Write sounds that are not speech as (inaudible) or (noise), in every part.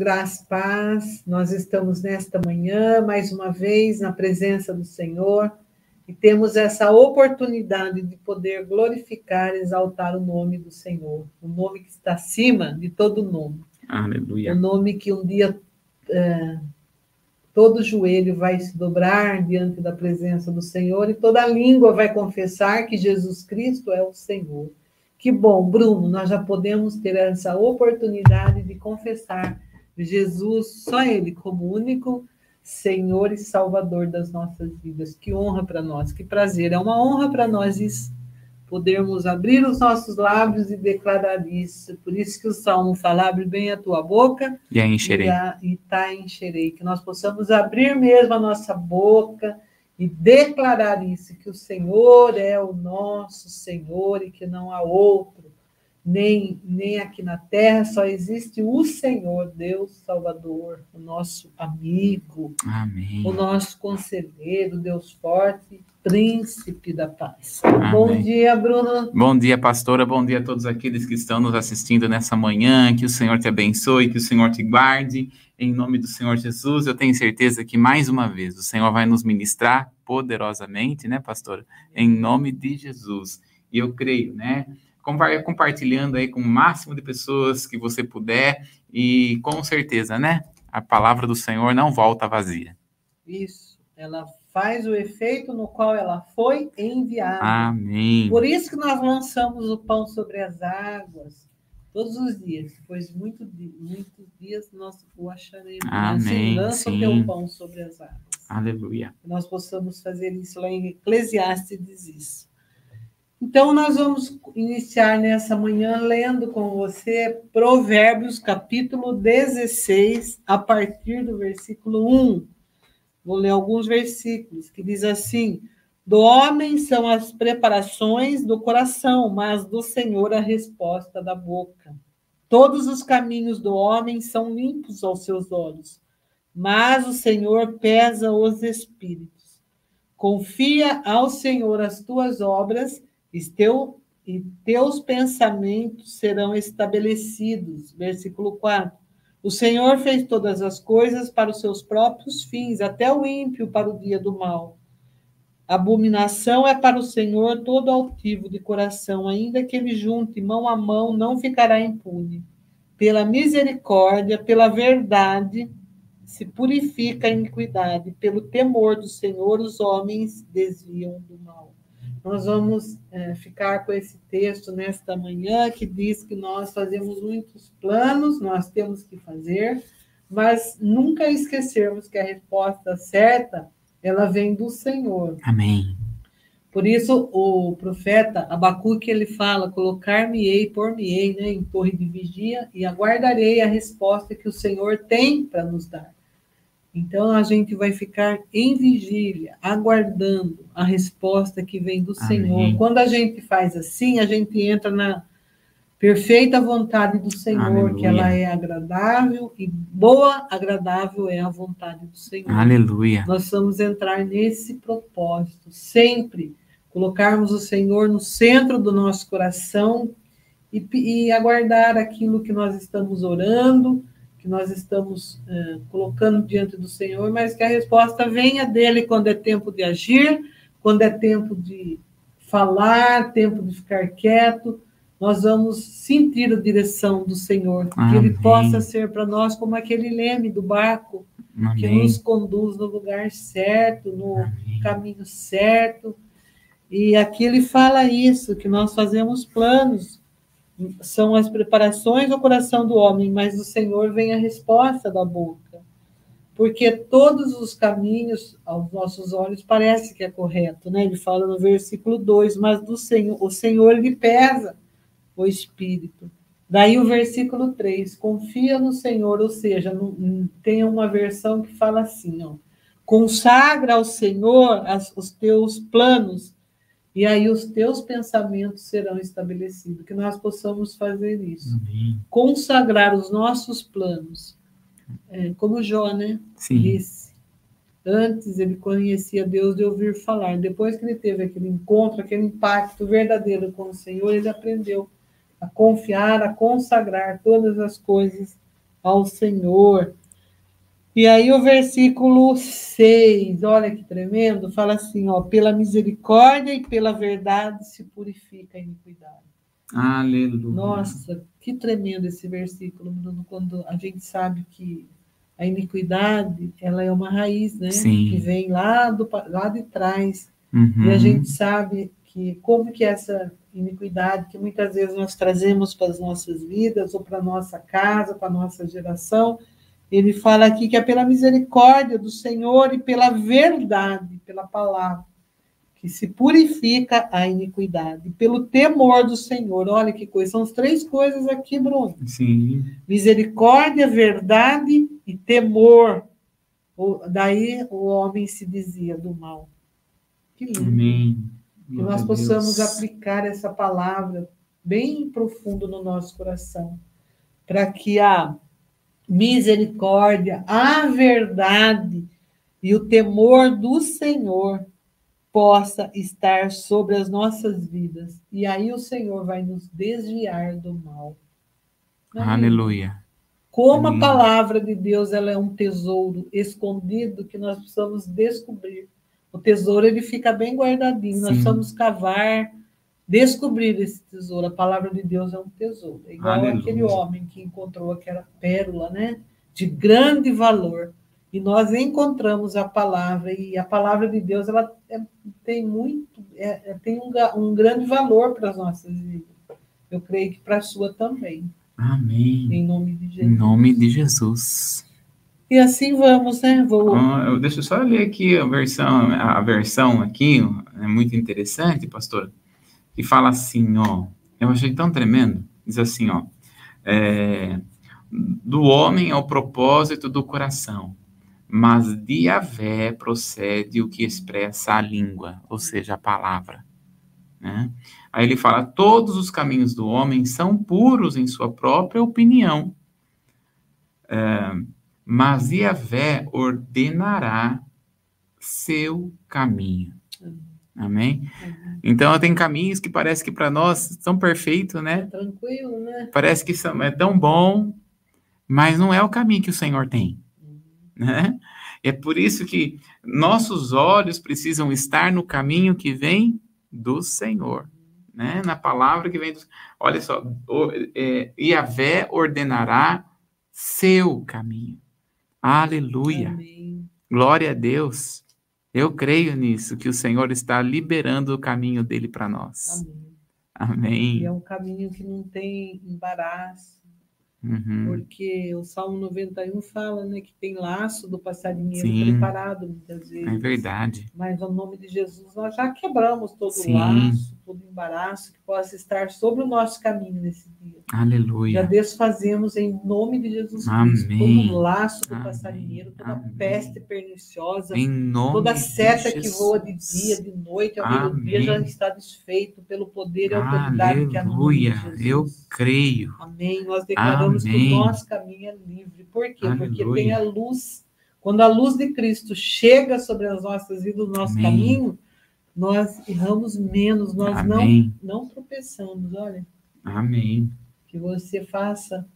graça e paz. Nós estamos nesta manhã, mais uma vez, na presença do Senhor, e temos essa oportunidade de poder glorificar, exaltar o nome do Senhor, o nome que está acima de todo nome. Aleluia. O nome que um dia é, todo joelho vai se dobrar diante da presença do Senhor e toda língua vai confessar que Jesus Cristo é o Senhor. Que bom, Bruno, nós já podemos ter essa oportunidade de confessar Jesus, só Ele, como único Senhor e Salvador das nossas vidas. Que honra para nós, que prazer. É uma honra para nós isso, podermos abrir os nossos lábios e declarar isso. Por isso que o Salmo fala, abre bem a tua boca e a encherei. E tá encherei. Que nós possamos abrir mesmo a nossa boca e declarar isso, que o Senhor é o nosso Senhor e que não há outro, nem, nem aqui na terra, só existe o Senhor, Deus Salvador, o nosso amigo, Amém. o nosso conselheiro, Deus forte, príncipe da paz. Amém. Bom dia, Bruno. Bom dia, pastora. Bom dia a todos aqueles que estão nos assistindo nessa manhã. Que o Senhor te abençoe, que o Senhor te guarde. Em nome do Senhor Jesus, eu tenho certeza que mais uma vez o Senhor vai nos ministrar poderosamente, né, pastora? Em nome de Jesus. E eu creio, né? Compartilhando aí com o máximo de pessoas que você puder e com certeza, né? A palavra do Senhor não volta vazia. Isso. Ela faz o efeito no qual ela foi enviada. Amém. Por isso que nós lançamos o pão sobre as águas todos os dias. Depois de muito, muitos dias nós o acharemos. Amém. Assim, lança o teu pão sobre as águas. Aleluia. Que nós possamos fazer isso lá em Eclesiastes diz isso. Então, nós vamos iniciar nessa manhã lendo com você Provérbios, capítulo 16, a partir do versículo 1. Vou ler alguns versículos que diz assim: Do homem são as preparações do coração, mas do Senhor a resposta da boca. Todos os caminhos do homem são limpos aos seus olhos, mas o Senhor pesa os espíritos. Confia ao Senhor as tuas obras e, teu, e teus pensamentos serão estabelecidos. Versículo 4. O Senhor fez todas as coisas para os seus próprios fins, até o ímpio para o dia do mal. Abominação é para o Senhor todo altivo de coração, ainda que ele junte mão a mão, não ficará impune. Pela misericórdia, pela verdade, se purifica a iniquidade. Pelo temor do Senhor, os homens desviam do mal. Nós vamos é, ficar com esse texto nesta manhã, que diz que nós fazemos muitos planos, nós temos que fazer, mas nunca esquecermos que a resposta certa ela vem do Senhor. Amém. Por isso, o profeta Abacuque, ele fala, colocar-me-ei, por-me-ei né, em torre de vigia e aguardarei a resposta que o Senhor tem para nos dar. Então, a gente vai ficar em vigília, aguardando a resposta que vem do Amém. Senhor. Quando a gente faz assim, a gente entra na perfeita vontade do Senhor, Aleluia. que ela é agradável e boa, agradável é a vontade do Senhor. Aleluia. Nós vamos entrar nesse propósito, sempre colocarmos o Senhor no centro do nosso coração e, e aguardar aquilo que nós estamos orando, que nós estamos eh, colocando diante do Senhor, mas que a resposta venha dele quando é tempo de agir, quando é tempo de falar, tempo de ficar quieto. Nós vamos sentir a direção do Senhor, que ele Amém. possa ser para nós como aquele leme do barco que Amém. nos conduz no lugar certo, no Amém. caminho certo. E aqui ele fala isso, que nós fazemos planos, são as preparações do coração do homem, mas do Senhor vem a resposta da boca. Porque todos os caminhos aos nossos olhos parece que é correto, né? Ele fala no versículo 2, mas do Senhor, o Senhor lhe pesa o espírito. Daí o versículo 3, confia no Senhor, ou seja, tem uma versão que fala assim, ó, consagra ao Senhor as- os teus planos, e aí os teus pensamentos serão estabelecidos, que nós possamos fazer isso. Amém. Consagrar os nossos planos, é, como Jó, né? Sim. disse. Antes ele conhecia Deus de ouvir falar. Depois que ele teve aquele encontro, aquele impacto verdadeiro com o Senhor, ele aprendeu a confiar, a consagrar todas as coisas ao Senhor. E aí o versículo 6, olha que tremendo, fala assim, ó, pela misericórdia e pela verdade se purifica a iniquidade. Aleluia. Nossa, que tremendo esse versículo, Bruno, quando a gente sabe que a iniquidade, ela é uma raiz, né? Sim. Que vem lá, do, lá de trás. Uhum. E a gente sabe que como que essa iniquidade que muitas vezes nós trazemos para as nossas vidas ou para a nossa casa, para a nossa geração, ele fala aqui que é pela misericórdia do Senhor e pela verdade, pela palavra, que se purifica a iniquidade, pelo temor do Senhor. Olha que coisa, são as três coisas aqui, Bruno. Sim. Misericórdia, verdade e temor. Daí o homem se dizia do mal. Que lindo. Amém. Que nós possamos Deus. aplicar essa palavra bem profundo no nosso coração, para que a misericórdia, a verdade e o temor do Senhor possa estar sobre as nossas vidas. E aí o Senhor vai nos desviar do mal. Amém? Aleluia. Como Amém. a palavra de Deus ela é um tesouro escondido que nós precisamos descobrir. O tesouro ele fica bem guardadinho. Sim. Nós precisamos cavar, descobrir esse tesouro. A palavra de Deus é um tesouro. É igual Aleluia. aquele homem que encontrou aquela pérola, né? De grande valor. E nós encontramos a palavra, e a palavra de Deus ela é, tem muito, é, é tem um, um grande valor para as nossas vidas. Eu creio que para a sua também. Amém. Em nome de Jesus. Em nome de Jesus. E assim vamos, né? Vou... Ah, deixa eu só ler aqui a versão, a versão aqui, é muito interessante, pastor, que fala assim, ó, eu achei tão tremendo, diz assim, ó, é, do homem é o propósito do coração, mas de Yahvé procede o que expressa a língua, ou seja, a palavra. Né? Aí ele fala: todos os caminhos do homem são puros em sua própria opinião. É, mas Yahvé ordenará seu caminho. Amém? Uhum. Então, tem caminhos que parece que para nós são perfeitos, né? É tranquilo, né? Parece que são, é tão bom, mas não é o caminho que o Senhor tem. Uhum. Né? É por isso que nossos olhos precisam estar no caminho que vem do Senhor. Né? Na palavra que vem do... Olha só, o, é, Yahvé ordenará seu caminho. Aleluia. Amém. Glória a Deus. Eu creio nisso, que o Senhor está liberando o caminho dele para nós. Amém. Amém. E é um caminho que não tem embaraço, Uhum. Porque o Salmo 91 fala né, que tem laço do passarinheiro Sim, preparado muitas vezes. É verdade. Mas no nome de Jesus nós já quebramos todo Sim. o laço, todo embaraço que possa estar sobre o nosso caminho nesse dia. Aleluia. Já desfazemos em nome de Jesus Cristo Amém. todo o laço do Amém. passarinheiro, toda Amém. peste perniciosa, toda seta que voa de dia, de noite, ao meio-dia já está desfeito pelo poder e autoridade Aleluia. que há no nome de Jesus. Eu creio. Amém. Nós declaramos Amém. que o nosso caminho é livre. Por quê? Aleluia. Porque tem a luz. Quando a luz de Cristo chega sobre as nossas vidas, o nosso Amém. caminho, nós erramos menos, nós não, não tropeçamos. Olha. Amém. Que você faça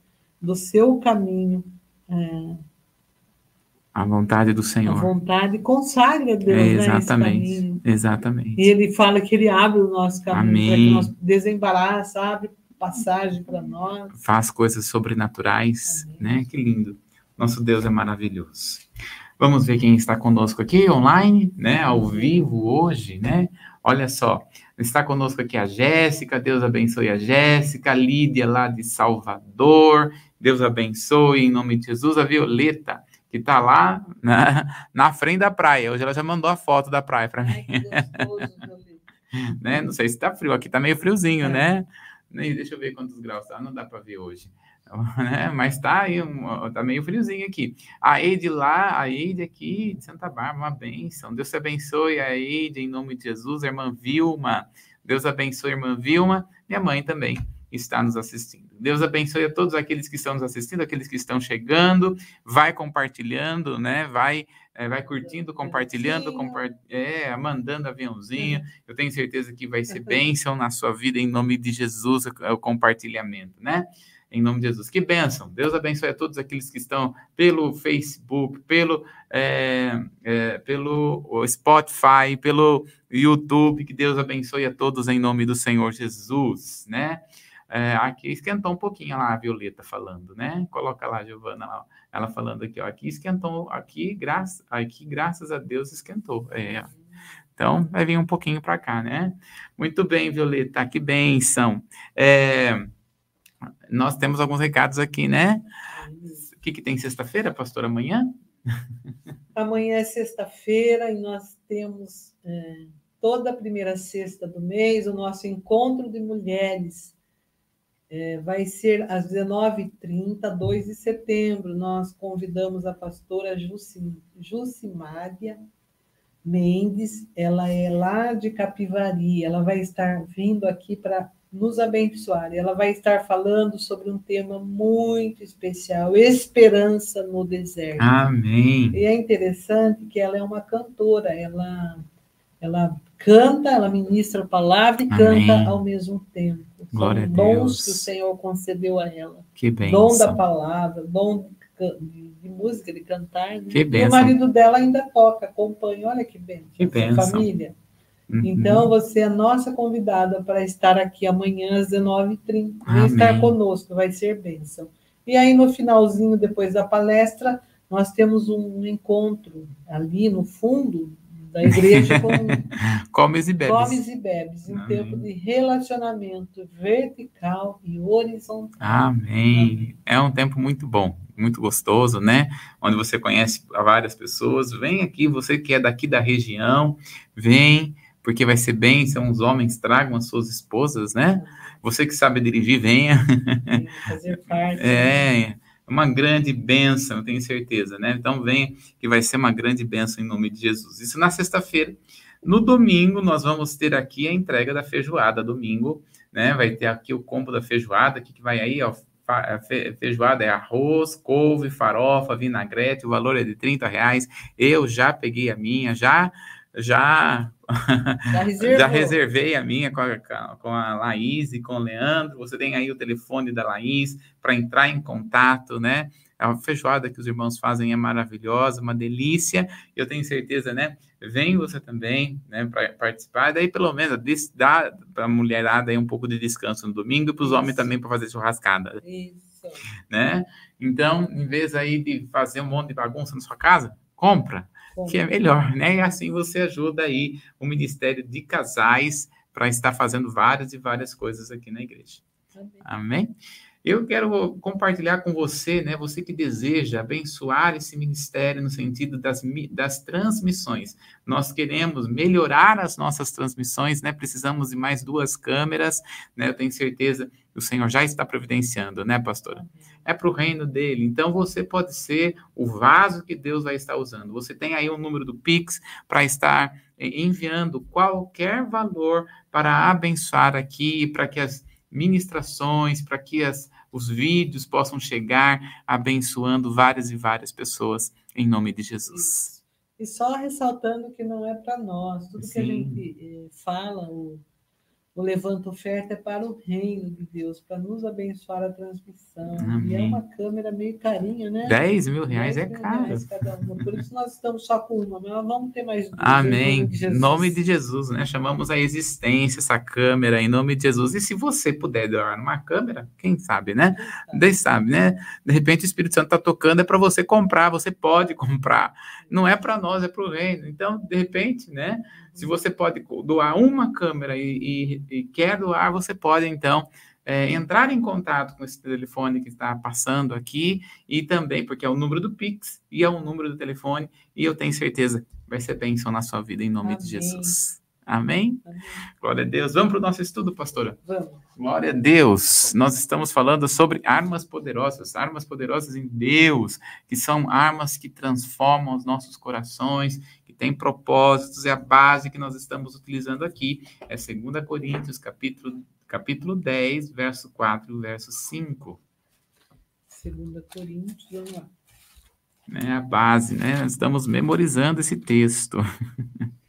do seu caminho. É, a vontade do Senhor. A vontade, consagre a Deus. É, exatamente. Né, exatamente. E ele fala que ele abre o nosso caminho, para que nós desembaraça, abre passagem para nós. Faz coisas sobrenaturais, Amém. né? Que lindo. Nosso Deus é maravilhoso. Vamos ver quem está conosco aqui online, né? Ao vivo hoje, né? Olha só, está conosco aqui a Jéssica, Deus abençoe a Jéssica, a Lídia lá de Salvador, Deus abençoe em nome de Jesus, a Violeta, que está lá na, na frente da praia. Hoje ela já mandou a foto da praia para mim. Ai, gostoso, (laughs) né? Não sei se está frio, aqui está meio friozinho, é. né? Deixa eu ver quantos graus tá, não dá para ver hoje. (laughs) Né? Mas tá aí, um, tá meio friozinho aqui. A Eide lá, a Eide aqui de Santa Bárbara, uma bênção. Deus te abençoe a Eide, em nome de Jesus, a irmã Vilma. Deus abençoe a irmã Vilma. Minha mãe também está nos assistindo. Deus abençoe a todos aqueles que estão nos assistindo, aqueles que estão chegando. Vai compartilhando, né? Vai é, vai curtindo, compartilhando, compa é, mandando aviãozinho. Uhum. Eu tenho certeza que vai ser bênção na sua vida, em nome de Jesus, o compartilhamento, né? Em nome de Jesus. Que bênção. Deus abençoe a todos aqueles que estão pelo Facebook, pelo, é, é, pelo Spotify, pelo YouTube. Que Deus abençoe a todos em nome do Senhor Jesus, né? É, aqui esquentou um pouquinho lá a Violeta falando, né? Coloca lá, Giovana, lá, ela falando aqui, ó, aqui esquentou, aqui, graça, aqui graças a Deus esquentou. É, então, vai vir um pouquinho para cá, né? Muito bem, Violeta, que bênção. É, nós temos alguns recados aqui, né? O que, que tem sexta-feira, pastor, amanhã? (laughs) Amanhã é sexta-feira e nós temos é, toda a primeira sexta do mês o nosso encontro de mulheres é, vai ser às 19h30, 2 de setembro. Nós convidamos a pastora Jucimária Mendes, ela é lá de Capivari, ela vai estar vindo aqui para nos abençoar. Ela vai estar falando sobre um tema muito especial, esperança no deserto. Amém. E é interessante que ela é uma cantora, ela ela canta, ela ministra a palavra e Amém. canta ao mesmo tempo. Glória São dons que o Senhor concedeu a ela. Que bênção. Dom da palavra, dom de, de música, de cantar. Né? Que bênção. E o marido dela ainda toca, acompanha. Olha que bênção. Que bênção. família. Uhum. Então, você é nossa convidada para estar aqui amanhã às 19h30. Vem estar conosco, vai ser bênção. E aí, no finalzinho, depois da palestra, nós temos um encontro ali no fundo da igreja com (laughs) comes e bebes. Comes e bebes, um Amém. tempo de relacionamento vertical e horizontal. Amém. É um tempo muito bom, muito gostoso, né? Onde você conhece várias pessoas. Vem aqui, você que é daqui da região, vem, porque vai ser bem, são os homens, tragam as suas esposas, né? Você que sabe dirigir, venha. Fazer parte. (laughs) é. Né? uma grande bênção, tenho certeza, né? Então vem que vai ser uma grande bênção em nome de Jesus. Isso na sexta-feira. No domingo, nós vamos ter aqui a entrega da feijoada. Domingo, né? Vai ter aqui o combo da feijoada, que vai aí, ó. Feijoada é arroz, couve, farofa, vinagrete, o valor é de 30 reais. Eu já peguei a minha, já já já, (laughs) já, reservei a minha com a, com a Laís e com o Leandro. Você tem aí o telefone da Laís para entrar em contato, né? A feijoada que os irmãos fazem é maravilhosa, uma delícia. Eu tenho certeza, né? Vem você também, né, para participar. Daí, pelo menos, dá para a mulherada aí um pouco de descanso no domingo e para os homens também para fazer churrascada. Isso. Né? Então, em vez aí de fazer um monte de bagunça na sua casa, compra que é melhor, né? E assim você ajuda aí o Ministério de Casais para estar fazendo várias e várias coisas aqui na igreja. Amém? Amém? Eu quero compartilhar com você, né, você que deseja abençoar esse ministério no sentido das, das transmissões. Nós queremos melhorar as nossas transmissões, né? Precisamos de mais duas câmeras, né? Eu tenho certeza que o Senhor já está providenciando, né, pastora? É para o reino dele. Então você pode ser o vaso que Deus vai estar usando. Você tem aí o número do Pix para estar eh, enviando qualquer valor para abençoar aqui, para que as ministrações, para que as, os vídeos possam chegar abençoando várias e várias pessoas em nome de Jesus. E só ressaltando que não é para nós, tudo Sim. que a gente eh, fala, o Levanta Oferta é para o reino de Deus, para nos abençoar a transmissão. Amém. E é uma câmera meio carinha, né? 10 mil reais 10 é caro. Reais cada uma. Por isso nós estamos só com uma, mas nós vamos ter mais duas. Amém. Em nome de Jesus, nome de Jesus né? Chamamos a existência essa câmera em nome de Jesus. E se você puder doar numa câmera, quem sabe, né? Quem sabe, né? De repente o Espírito Santo está tocando, é para você comprar, você pode comprar. Não é para nós, é para o reino. Então, de repente, né? Se você pode doar uma câmera e, e, e quer doar, você pode, então, é, entrar em contato com esse telefone que está passando aqui e também, porque é o número do Pix e é o número do telefone, e eu tenho certeza vai ser bênção na sua vida, em nome Amém. de Jesus. Amém? Amém? Glória a Deus. Vamos para o nosso estudo, pastora? Vamos. Glória a Deus. Nós estamos falando sobre armas poderosas, armas poderosas em Deus, que são armas que transformam os nossos corações, tem propósitos, é a base que nós estamos utilizando aqui. É 2 Coríntios, capítulo capítulo 10, verso 4 e verso 5. 2 Coríntios, vamos lá. É a base, né? Nós estamos memorizando esse texto. (laughs)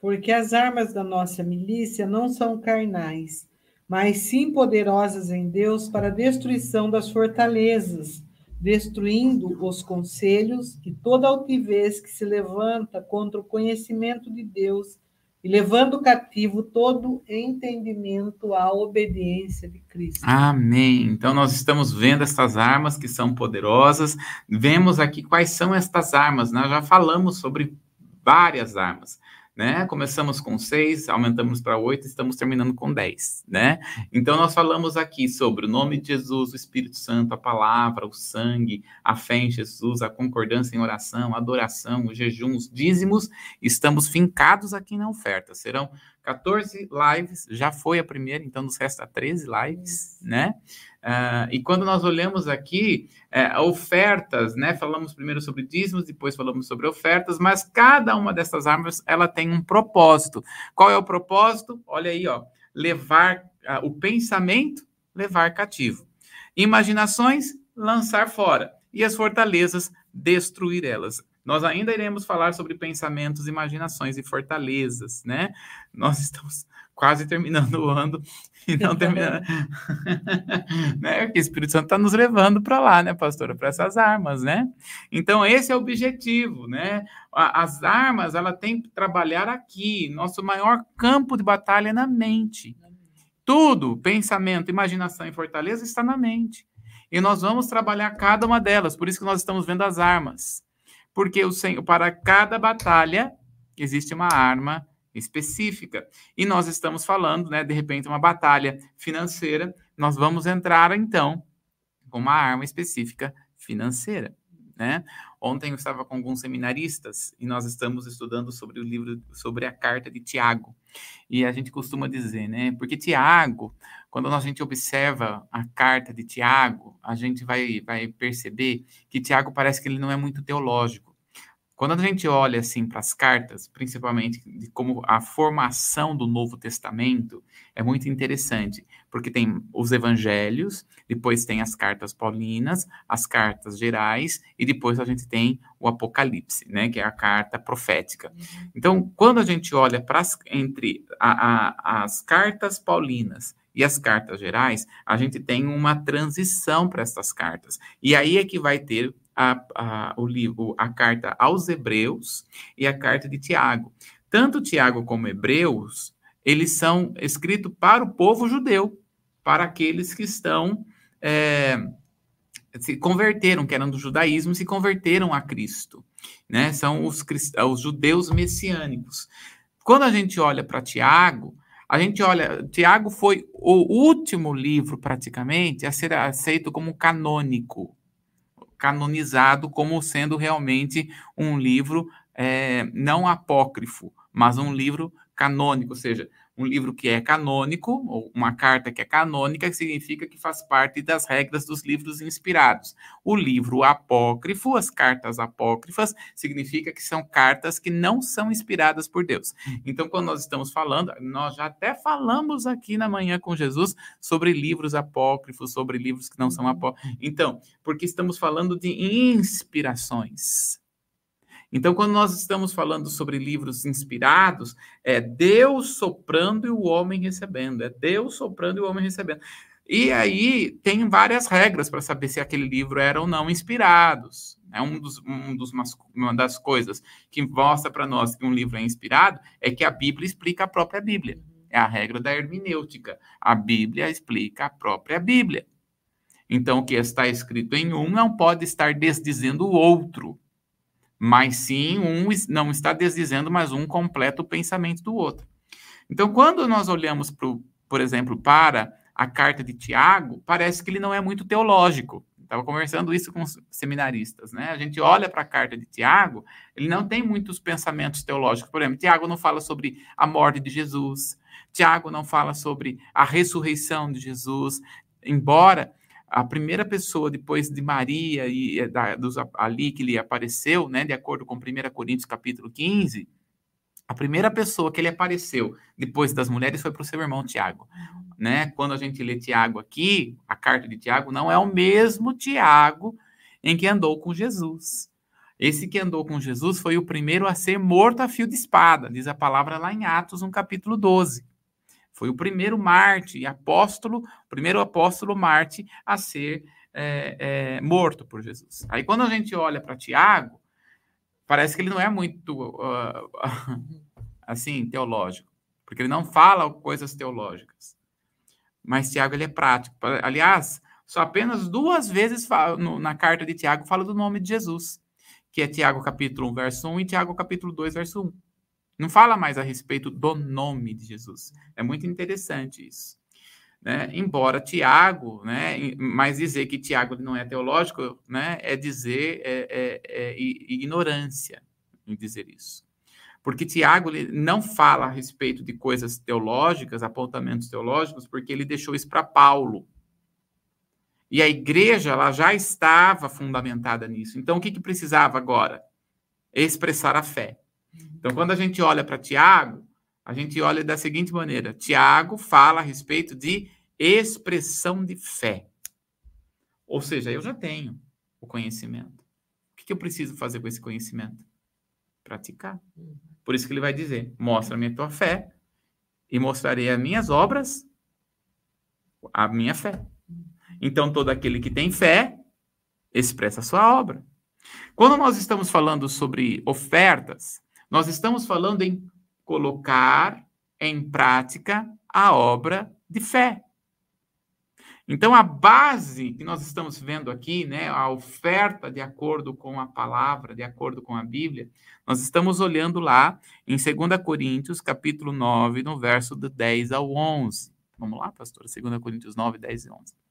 Porque as armas da nossa milícia não são carnais, mas sim poderosas em Deus para a destruição das fortalezas, destruindo os conselhos e toda altivez que se levanta contra o conhecimento de Deus e levando cativo todo entendimento à obediência de Cristo. Amém. Então nós estamos vendo estas armas que são poderosas. Vemos aqui quais são estas armas. Nós já falamos sobre várias armas né? Começamos com seis, aumentamos para oito, estamos terminando com dez, né? Então nós falamos aqui sobre o nome de Jesus, o Espírito Santo, a palavra, o sangue, a fé em Jesus, a concordância em oração, a adoração, o jejum, os dízimos. Estamos fincados aqui na oferta. Serão 14 lives, já foi a primeira, então nos resta 13 lives, né? Uh, e quando nós olhamos aqui, é, ofertas, né? Falamos primeiro sobre dízimos, depois falamos sobre ofertas, mas cada uma dessas armas, ela tem um propósito. Qual é o propósito? Olha aí, ó. Levar uh, o pensamento, levar cativo. Imaginações, lançar fora. E as fortalezas, destruir elas. Nós ainda iremos falar sobre pensamentos, imaginações e fortalezas, né? Nós estamos quase terminando o ano e não (laughs) terminando. (laughs) né? Porque o Espírito Santo está nos levando para lá, né, pastora? Para essas armas, né? Então, esse é o objetivo, né? As armas, ela tem que trabalhar aqui. Nosso maior campo de batalha é na mente. Tudo, pensamento, imaginação e fortaleza está na mente. E nós vamos trabalhar cada uma delas. Por isso que nós estamos vendo as armas porque o Senhor, para cada batalha existe uma arma específica. E nós estamos falando, né, de repente, uma batalha financeira, nós vamos entrar então com uma arma específica financeira, né? Ontem eu estava com alguns seminaristas e nós estamos estudando sobre o livro sobre a carta de Tiago. E a gente costuma dizer, né? Porque Tiago, quando a gente observa a carta de Tiago, a gente vai, vai perceber que Tiago parece que ele não é muito teológico. Quando a gente olha assim para as cartas, principalmente de como a formação do Novo Testamento é muito interessante, porque tem os evangelhos, depois tem as cartas paulinas, as cartas gerais e depois a gente tem o Apocalipse, né, que é a carta profética. Uhum. Então, quando a gente olha para entre a, a, as cartas paulinas e as cartas gerais, a gente tem uma transição para essas cartas. E aí é que vai ter a, a, o livro, a carta aos Hebreus e a carta de Tiago. Tanto Tiago como Hebreus, eles são escritos para o povo judeu, para aqueles que estão é, se converteram, que eram do judaísmo, se converteram a Cristo, né? São os, os judeus messiânicos. Quando a gente olha para Tiago, a gente olha, Tiago foi o último livro praticamente a ser aceito como canônico canonizado como sendo realmente um livro é, não apócrifo, mas um livro canônico, ou seja, um livro que é canônico, ou uma carta que é canônica, que significa que faz parte das regras dos livros inspirados. O livro apócrifo, as cartas apócrifas, significa que são cartas que não são inspiradas por Deus. Então, quando nós estamos falando, nós já até falamos aqui na manhã com Jesus sobre livros apócrifos, sobre livros que não são apócrifos. Então, porque estamos falando de inspirações. Então, quando nós estamos falando sobre livros inspirados, é Deus soprando e o homem recebendo. É Deus soprando e o homem recebendo. E aí tem várias regras para saber se aquele livro era ou não inspirados. É um dos, um dos, uma das coisas que mostra para nós que um livro é inspirado é que a Bíblia explica a própria Bíblia. É a regra da hermenêutica. A Bíblia explica a própria Bíblia. Então, o que está escrito em um não pode estar desdizendo o outro mas sim um não está desdizendo, mas um completa o pensamento do outro. Então, quando nós olhamos, pro, por exemplo, para a carta de Tiago, parece que ele não é muito teológico. Estava conversando isso com os seminaristas, né? A gente olha para a carta de Tiago, ele não tem muitos pensamentos teológicos. Por exemplo, Tiago não fala sobre a morte de Jesus, Tiago não fala sobre a ressurreição de Jesus, embora a primeira pessoa depois de Maria e eh, da, dos, ali que lhe apareceu, né, de acordo com 1 Coríntios capítulo 15, A primeira pessoa que ele apareceu depois das mulheres foi para o seu irmão Tiago. Né? Quando a gente lê Tiago aqui, a carta de Tiago não é o mesmo Tiago em que andou com Jesus. Esse que andou com Jesus foi o primeiro a ser morto a fio de espada, diz a palavra lá em Atos, no capítulo 12. Foi o primeiro Marte, apóstolo, primeiro apóstolo Marte a ser é, é, morto por Jesus. Aí quando a gente olha para Tiago, parece que ele não é muito uh, assim teológico, porque ele não fala coisas teológicas. Mas Tiago ele é prático. Aliás, só apenas duas vezes no, na carta de Tiago fala do nome de Jesus, que é Tiago capítulo 1, verso 1 e Tiago capítulo 2, verso 1. Não fala mais a respeito do nome de Jesus. É muito interessante isso. Né? Embora Tiago, né? mas dizer que Tiago não é teológico, né? é dizer é, é, é ignorância em dizer isso. Porque Tiago não fala a respeito de coisas teológicas, apontamentos teológicos, porque ele deixou isso para Paulo. E a igreja ela já estava fundamentada nisso. Então, o que, que precisava agora? Expressar a fé. Então, quando a gente olha para Tiago, a gente olha da seguinte maneira: Tiago fala a respeito de expressão de fé. Ou seja, eu já tenho o conhecimento. O que eu preciso fazer com esse conhecimento? Praticar. Por isso que ele vai dizer: mostra-me a tua fé e mostrarei as minhas obras, a minha fé. Então, todo aquele que tem fé expressa a sua obra. Quando nós estamos falando sobre ofertas, nós estamos falando em colocar em prática a obra de fé. Então, a base que nós estamos vendo aqui, né, a oferta de acordo com a palavra, de acordo com a Bíblia, nós estamos olhando lá em 2 Coríntios, capítulo 9, no verso do 10 ao 11. Vamos lá, pastora? 2 Coríntios 9, 10 e 11.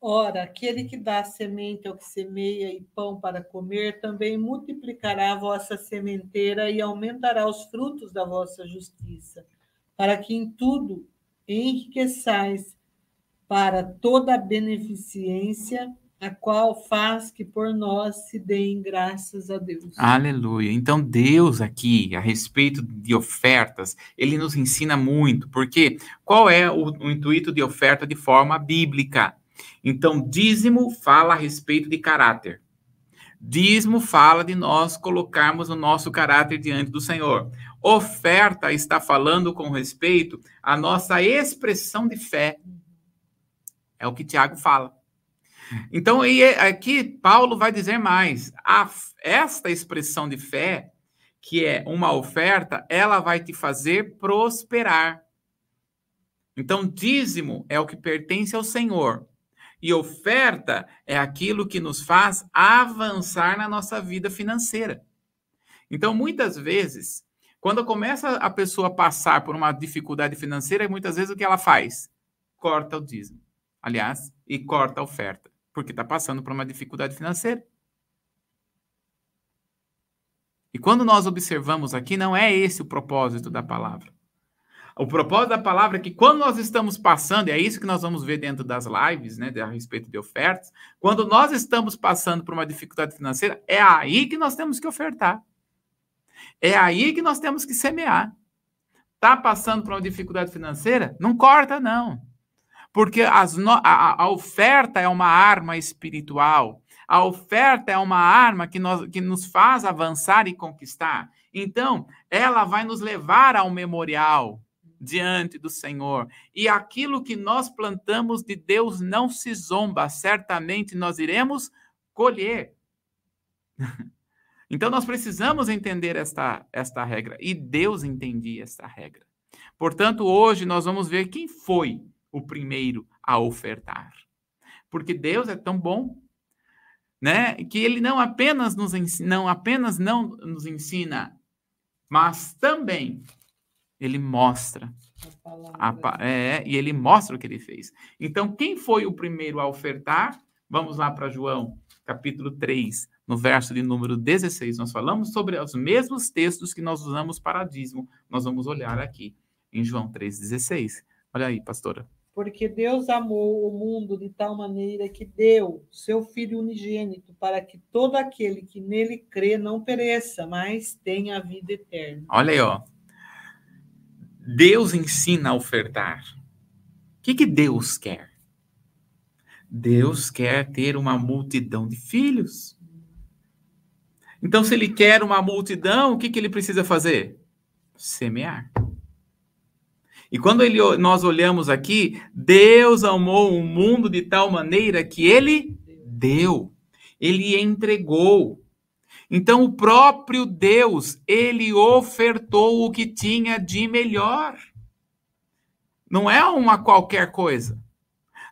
Ora, aquele que dá semente ao que semeia e pão para comer, também multiplicará a vossa sementeira e aumentará os frutos da vossa justiça, para que em tudo enriqueçais para toda a beneficência, a qual faz que por nós se deem graças a Deus. Aleluia. Então, Deus aqui, a respeito de ofertas, ele nos ensina muito, porque qual é o, o intuito de oferta de forma bíblica? Então, dízimo fala a respeito de caráter. Dízimo fala de nós colocarmos o nosso caráter diante do Senhor. Oferta está falando com respeito à nossa expressão de fé é o que Tiago fala. Então, e é, aqui Paulo vai dizer mais. A, esta expressão de fé, que é uma oferta, ela vai te fazer prosperar. Então, dízimo é o que pertence ao Senhor. E oferta é aquilo que nos faz avançar na nossa vida financeira. Então, muitas vezes, quando começa a pessoa a passar por uma dificuldade financeira, muitas vezes o que ela faz? Corta o dízimo aliás, e corta a oferta, porque está passando por uma dificuldade financeira. E quando nós observamos aqui, não é esse o propósito da palavra. O propósito da palavra é que quando nós estamos passando, e é isso que nós vamos ver dentro das lives, né, a respeito de ofertas, quando nós estamos passando por uma dificuldade financeira, é aí que nós temos que ofertar. É aí que nós temos que semear. Tá passando por uma dificuldade financeira? Não corta, não. Porque no, a, a oferta é uma arma espiritual. A oferta é uma arma que, nós, que nos faz avançar e conquistar. Então, ela vai nos levar ao memorial diante do Senhor. E aquilo que nós plantamos de Deus não se zomba, certamente nós iremos colher. (laughs) Então, nós precisamos entender esta, esta regra. E Deus entendia esta regra. Portanto, hoje nós vamos ver quem foi o primeiro a ofertar. Porque Deus é tão bom, né, que ele não apenas nos ensina, não apenas não nos ensina, mas também ele mostra a, é, e ele mostra o que ele fez. Então, quem foi o primeiro a ofertar? Vamos lá para João, capítulo 3, no verso de número 16. Nós falamos sobre os mesmos textos que nós usamos para dízimo. Nós vamos olhar aqui em João 3,16. Olha aí, pastora. Porque Deus amou o mundo de tal maneira que deu seu Filho unigênito para que todo aquele que nele crê não pereça, mas tenha a vida eterna. Olha aí, ó. Deus ensina a ofertar. O que, que Deus quer? Deus quer ter uma multidão de filhos. Então, se ele quer uma multidão, o que, que ele precisa fazer? Semear. E quando ele, nós olhamos aqui, Deus amou o mundo de tal maneira que ele deu, ele entregou. Então, o próprio Deus, ele ofertou o que tinha de melhor. Não é uma qualquer coisa.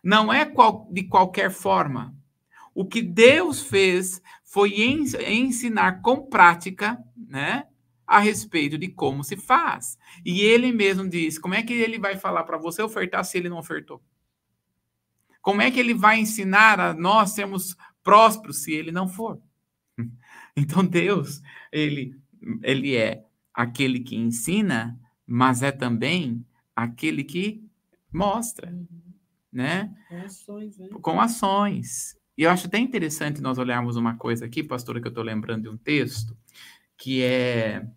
Não é qual, de qualquer forma. O que Deus fez foi ensinar com prática, né? a respeito de como se faz. E ele mesmo diz: como é que ele vai falar para você ofertar se ele não ofertou? Como é que ele vai ensinar a nós sermos prósperos se ele não for? Então Deus, ele ele é aquele que ensina, mas é também aquele que mostra, né? Com ações, né? Com ações. E eu acho até interessante nós olharmos uma coisa aqui, pastora, que eu estou lembrando de um texto, que é,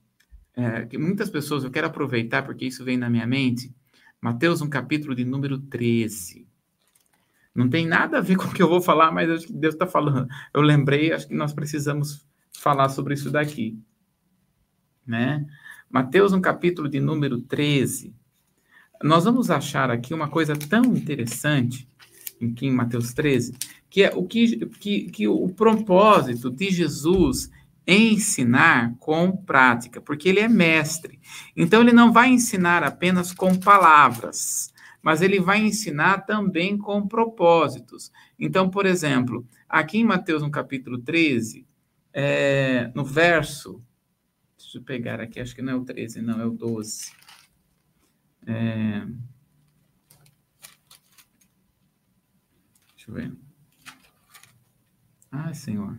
é, que muitas pessoas, eu quero aproveitar porque isso vem na minha mente, Mateus, um capítulo de número 13. Não tem nada a ver com o que eu vou falar, mas acho que Deus está falando. Eu lembrei, acho que nós precisamos falar sobre isso daqui. Né? Mateus, um capítulo de número 13. Nós vamos achar aqui uma coisa tão interessante, aqui em Mateus 13, que é o que, que, que o propósito de Jesus ensinar com prática, porque ele é mestre. Então, ele não vai ensinar apenas com palavras, mas ele vai ensinar também com propósitos. Então, por exemplo, aqui em Mateus, no capítulo 13, é, no verso. Deixa eu pegar aqui, acho que não é o 13, não, é o 12. É, deixa eu ver. Ai, Senhor.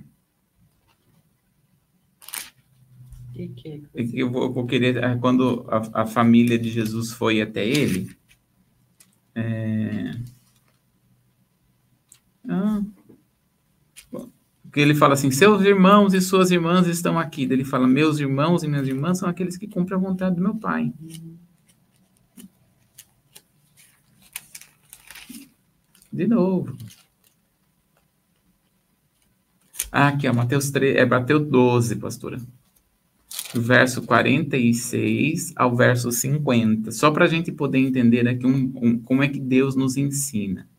Que que é eu, vou, eu vou querer, ah, quando a, a, família de Jesus foi até ele, é... ah, porque ele fala assim, seus irmãos e suas irmãs estão aqui. Daí ele fala, meus irmãos e minhas irmãs são aqueles que cumprem a vontade do meu pai. De novo. Ah, aqui, ó, Mateus 3, é Mateus 12, pastora verso 46 ao verso 50, só para a gente poder entender aqui um, um, como é que Deus nos ensina.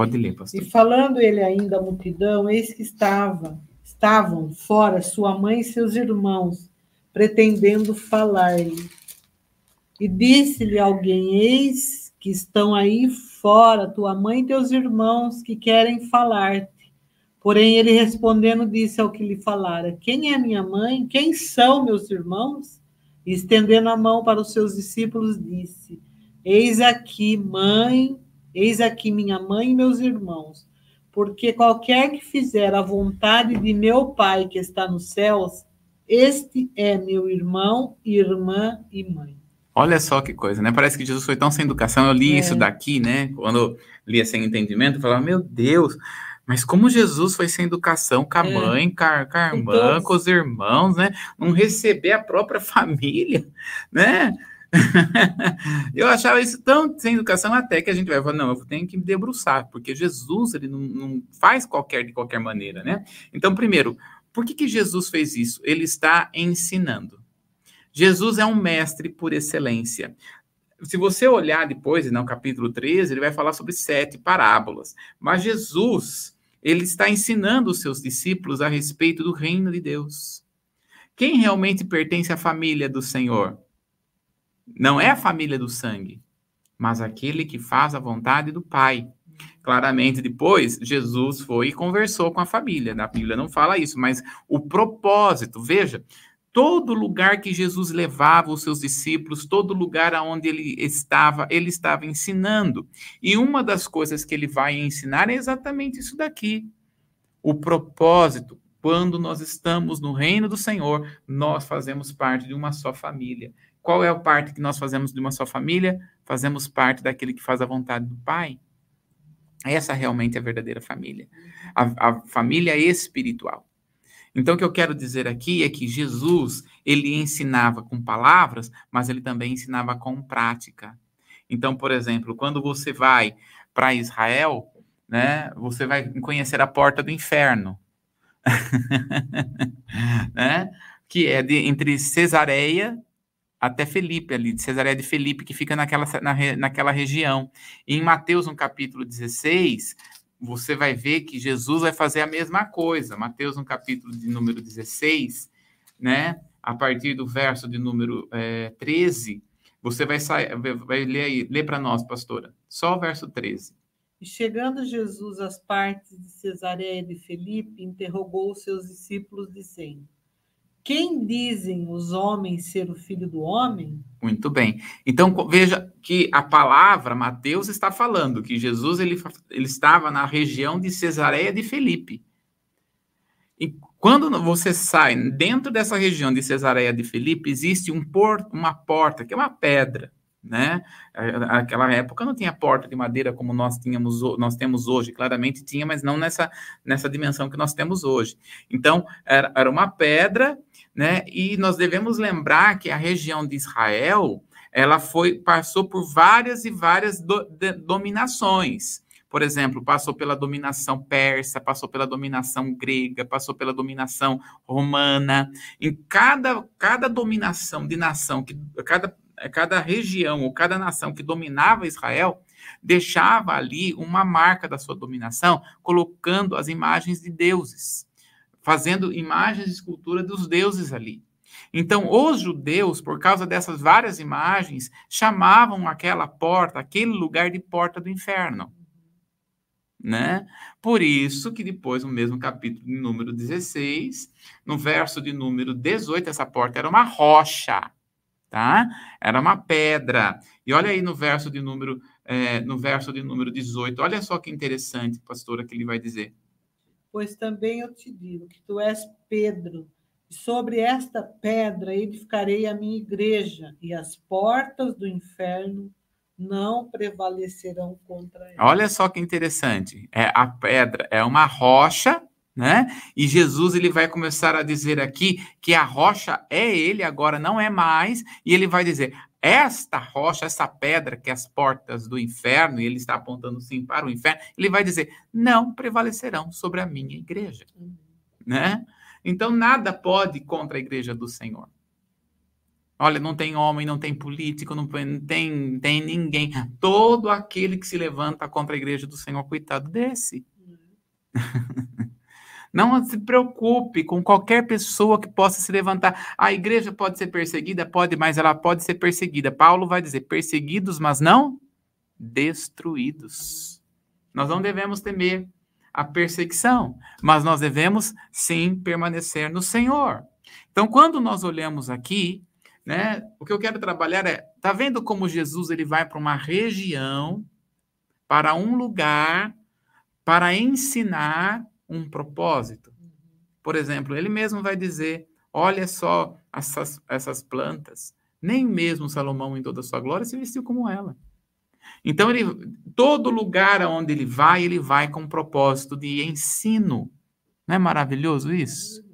Pode ler, pastor. E falando ele ainda à multidão, eis que estava, estavam fora sua mãe e seus irmãos, pretendendo falar-lhe. E disse-lhe alguém: Eis que estão aí fora tua mãe e teus irmãos que querem falar-te. Porém, ele respondendo, disse ao que lhe falara: Quem é minha mãe? Quem são meus irmãos? E estendendo a mão para os seus discípulos, disse: Eis aqui, mãe, eis aqui minha mãe e meus irmãos. Porque qualquer que fizer a vontade de meu Pai que está nos céus, este é meu irmão, irmã e mãe. Olha só que coisa, né? Parece que Jesus foi tão sem educação. Eu li é. isso daqui, né? Quando lia sem entendimento, eu falava, meu Deus, mas como Jesus foi sem educação com a é. mãe, com a, com a irmã, com os irmãos, né? Não receber a própria (laughs) família, né? (laughs) eu achava isso tão sem educação até que a gente vai falar, não, eu tenho que me debruçar, porque Jesus ele não, não faz qualquer de qualquer maneira, né? Então, primeiro, por que, que Jesus fez isso? Ele está ensinando. Jesus é um mestre por excelência se você olhar depois, no capítulo 13, ele vai falar sobre sete parábolas. Mas Jesus, ele está ensinando os seus discípulos a respeito do reino de Deus. Quem realmente pertence à família do Senhor? Não é a família do sangue, mas aquele que faz a vontade do Pai. Claramente, depois, Jesus foi e conversou com a família. Na Bíblia não fala isso, mas o propósito, veja, todo lugar que Jesus levava os seus discípulos, todo lugar aonde ele estava, ele estava ensinando. E uma das coisas que ele vai ensinar é exatamente isso daqui. O propósito, quando nós estamos no reino do Senhor, nós fazemos parte de uma só família, qual é a parte que nós fazemos de uma só família? Fazemos parte daquele que faz a vontade do Pai. Essa realmente é a verdadeira família. A, a família espiritual. Então, o que eu quero dizer aqui é que Jesus, ele ensinava com palavras, mas ele também ensinava com prática. Então, por exemplo, quando você vai para Israel, né, você vai conhecer a porta do inferno. (laughs) né? Que é de, entre Cesareia até Felipe, ali, de Cesareia de Felipe, que fica naquela, na, naquela região. E em Mateus, no capítulo 16, você vai ver que Jesus vai fazer a mesma coisa. Mateus, no capítulo de número 16, né? A partir do verso de número é, 13, você vai, sair, vai ler aí, lê para nós, pastora. Só o verso 13. E chegando Jesus às partes de Cesareia de Felipe, interrogou os seus discípulos, dizendo: quem dizem os homens ser o filho do homem? Muito bem. Então veja que a palavra Mateus está falando que Jesus ele, ele estava na região de Cesareia de Felipe. E quando você sai dentro dessa região de Cesareia de Felipe, existe um porto, uma porta, que é uma pedra né? Aquela época não tinha porta de madeira como nós tínhamos, nós temos hoje, claramente tinha, mas não nessa, nessa dimensão que nós temos hoje. Então, era, era uma pedra, né? E nós devemos lembrar que a região de Israel, ela foi, passou por várias e várias do, de, dominações. Por exemplo, passou pela dominação persa, passou pela dominação grega, passou pela dominação romana. Em cada, cada dominação de nação, que, cada é, cada região ou cada nação que dominava Israel deixava ali uma marca da sua dominação, colocando as imagens de deuses, fazendo imagens de escultura dos deuses ali. Então, os judeus, por causa dessas várias imagens, chamavam aquela porta, aquele lugar de porta do inferno. Né? Por isso que depois, no mesmo capítulo, número 16, no verso de número 18, essa porta era uma rocha tá? Era uma pedra. E olha aí no verso de número é, no verso de número 18. Olha só que interessante, pastora, que ele vai dizer. Pois também eu te digo que tu és Pedro, e sobre esta pedra edificarei a minha igreja, e as portas do inferno não prevalecerão contra ela. Olha só que interessante. É a pedra é uma rocha né? E Jesus ele vai começar a dizer aqui que a rocha é ele agora, não é mais, e ele vai dizer: esta rocha, essa pedra que é as portas do inferno, e ele está apontando sim para o inferno, ele vai dizer: não prevalecerão sobre a minha igreja, uhum. né? Então nada pode contra a igreja do Senhor. Olha, não tem homem, não tem político, não tem, tem ninguém. Todo aquele que se levanta contra a igreja do Senhor, coitado desse. Uhum. Não se preocupe com qualquer pessoa que possa se levantar. A igreja pode ser perseguida? Pode, mas ela pode ser perseguida. Paulo vai dizer: perseguidos, mas não destruídos. Nós não devemos temer a perseguição, mas nós devemos sim permanecer no Senhor. Então, quando nós olhamos aqui, né, o que eu quero trabalhar é, tá vendo como Jesus ele vai para uma região, para um lugar, para ensinar um propósito. Por exemplo, ele mesmo vai dizer: olha só essas, essas plantas. Nem mesmo Salomão, em toda a sua glória, se vestiu como ela. Então, ele, todo lugar aonde ele vai, ele vai com propósito de ensino. Não é maravilhoso isso?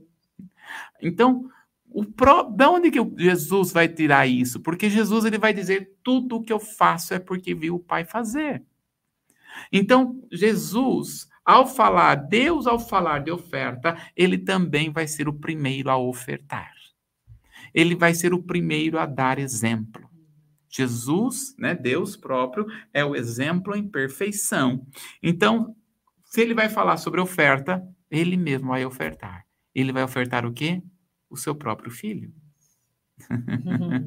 Então, o pro, de onde que Jesus vai tirar isso? Porque Jesus ele vai dizer: tudo o que eu faço é porque vi o Pai fazer. Então, Jesus, ao falar, Deus, ao falar de oferta, ele também vai ser o primeiro a ofertar. Ele vai ser o primeiro a dar exemplo. Jesus, né, Deus próprio, é o exemplo em perfeição. Então, se ele vai falar sobre oferta, ele mesmo vai ofertar. Ele vai ofertar o quê? O seu próprio filho. (laughs) Uhum.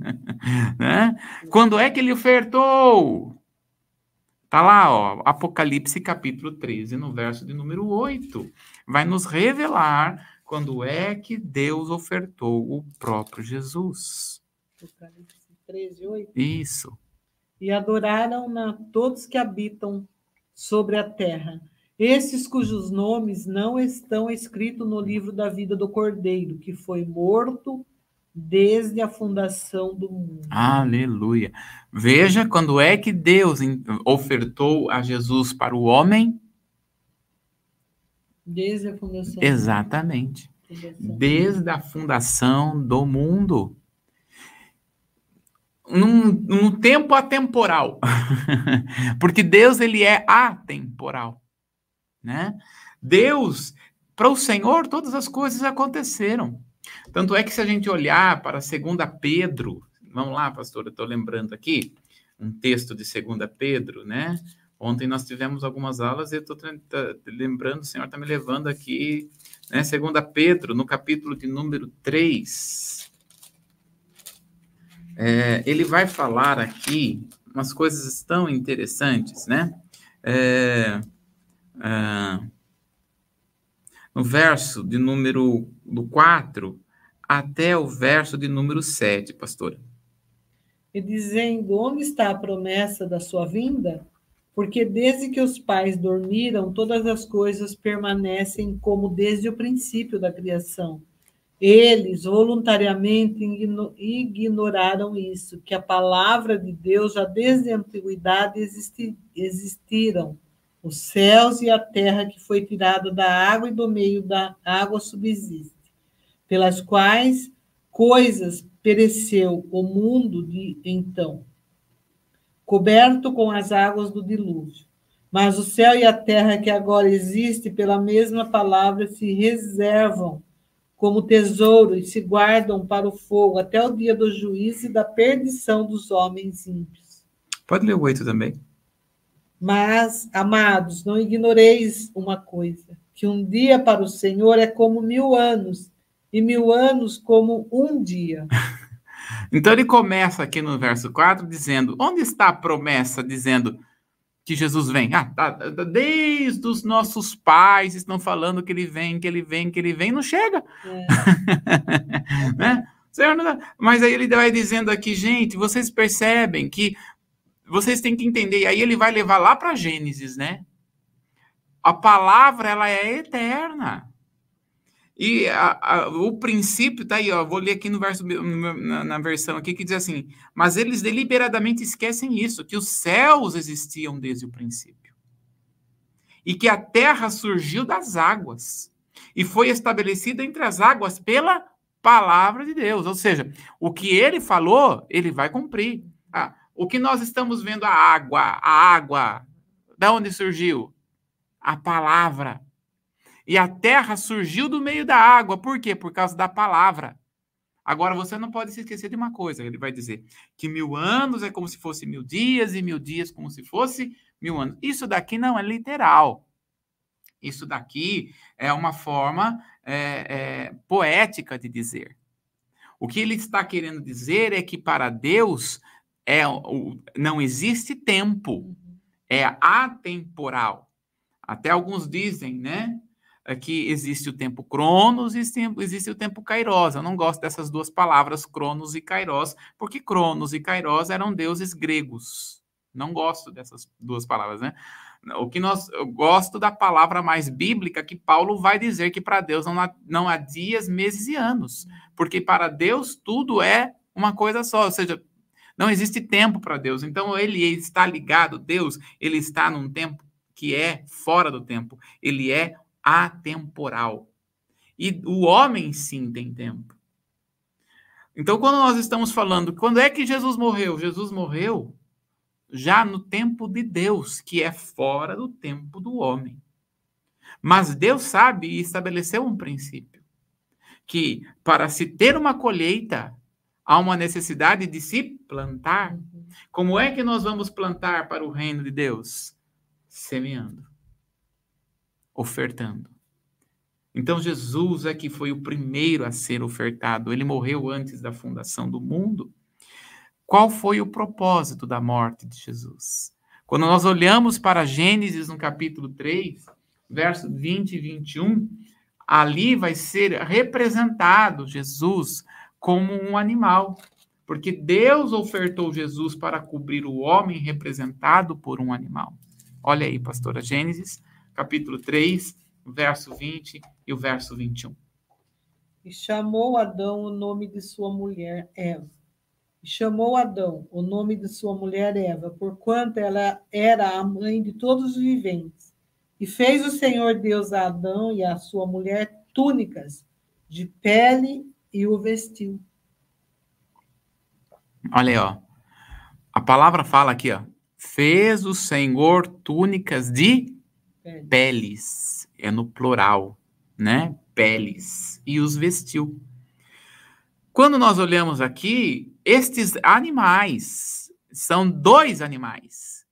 né? Quando é que ele ofertou? Tá lá, ó, Apocalipse capítulo 13, no verso de número 8. Vai nos revelar quando é que Deus ofertou o próprio Jesus. Apocalipse 13, 8. Isso. E adoraram-na todos que habitam sobre a terra, esses cujos nomes não estão escritos no livro da vida do Cordeiro, que foi morto desde a fundação do mundo. Aleluia. Veja quando é que Deus ofertou a Jesus para o homem? Desde a fundação. Exatamente. Desde a fundação do mundo. Num, num tempo atemporal. (laughs) Porque Deus ele é atemporal, né? Deus, para o Senhor, todas as coisas aconteceram. Tanto é que se a gente olhar para 2 Pedro, vamos lá, pastor, eu estou lembrando aqui, um texto de 2 Pedro, né? Ontem nós tivemos algumas aulas e eu estou lembrando, o Senhor está me levando aqui, né? 2 Pedro, no capítulo de número 3. É, ele vai falar aqui umas coisas tão interessantes, né? É, é, no verso de número do 4 até o verso de número 7, pastora. E dizendo: Onde está a promessa da sua vinda? Porque desde que os pais dormiram, todas as coisas permanecem como desde o princípio da criação. Eles voluntariamente ignoraram isso, que a palavra de Deus já desde a antiguidade existi, existiram os céus e a terra que foi tirada da água e do meio da água subsiste, pelas quais coisas pereceu o mundo de então, coberto com as águas do dilúvio. Mas o céu e a terra que agora existe pela mesma palavra se reservam como tesouro e se guardam para o fogo até o dia do juízo e da perdição dos homens ímpios. Pode ler o oito também. Mas, amados, não ignoreis uma coisa: que um dia para o Senhor é como mil anos, e mil anos como um dia. (laughs) então ele começa aqui no verso 4 dizendo: onde está a promessa dizendo que Jesus vem? Ah, tá, tá, desde os nossos pais estão falando que ele vem, que ele vem, que ele vem, não chega. É. (laughs) né? Mas aí ele vai dizendo aqui, gente, vocês percebem que vocês têm que entender. E aí ele vai levar lá para Gênesis, né? A palavra, ela é eterna. E a, a, o princípio tá aí, ó. Vou ler aqui no verso na, na, versão aqui que diz assim: mas eles deliberadamente esquecem isso, que os céus existiam desde o princípio e que a terra surgiu das águas e foi estabelecida entre as águas pela palavra de Deus. Ou seja, o que ele falou, ele vai cumprir. O que nós estamos vendo a água, a água, da onde surgiu? A palavra. E a terra surgiu do meio da água. Por quê? Por causa da palavra. Agora, você não pode se esquecer de uma coisa. Ele vai dizer que mil anos é como se fosse mil dias, e mil dias como se fosse mil anos. Isso daqui não é literal. Isso daqui é uma forma é, é, poética de dizer. O que ele está querendo dizer é que para Deus é não existe tempo, é atemporal. Até alguns dizem, né, é que existe o tempo cronos e existe o tempo kairos. Eu não gosto dessas duas palavras, cronos e kairos, porque cronos e kairos eram deuses gregos. Não gosto dessas duas palavras, né? O que nós eu gosto da palavra mais bíblica que Paulo vai dizer que para Deus não há, não há dias, meses e anos, porque para Deus tudo é uma coisa só, ou seja, não existe tempo para Deus. Então ele está ligado, Deus, ele está num tempo que é fora do tempo. Ele é atemporal. E o homem sim tem tempo. Então, quando nós estamos falando, quando é que Jesus morreu? Jesus morreu já no tempo de Deus, que é fora do tempo do homem. Mas Deus sabe e estabeleceu um princípio que para se ter uma colheita há uma necessidade de se plantar. Uhum. Como é que nós vamos plantar para o reino de Deus? Semeando, ofertando. Então, Jesus é que foi o primeiro a ser ofertado. Ele morreu antes da fundação do mundo. Qual foi o propósito da morte de Jesus? Quando nós olhamos para Gênesis, no capítulo 3, verso 20 e 21, ali vai ser representado Jesus como um animal, porque Deus ofertou Jesus para cobrir o homem representado por um animal. Olha aí, pastora Gênesis, capítulo 3, verso 20 e o verso 21. E chamou Adão o nome de sua mulher Eva. E chamou Adão o nome de sua mulher Eva, porquanto ela era a mãe de todos os viventes. E fez o Senhor Deus a Adão e a sua mulher túnicas de pele e o vestiu. Olha aí, ó. A palavra fala aqui, ó. Fez o Senhor túnicas de peles. É no plural, né? Peles. E os vestiu. Quando nós olhamos aqui, estes animais são dois animais.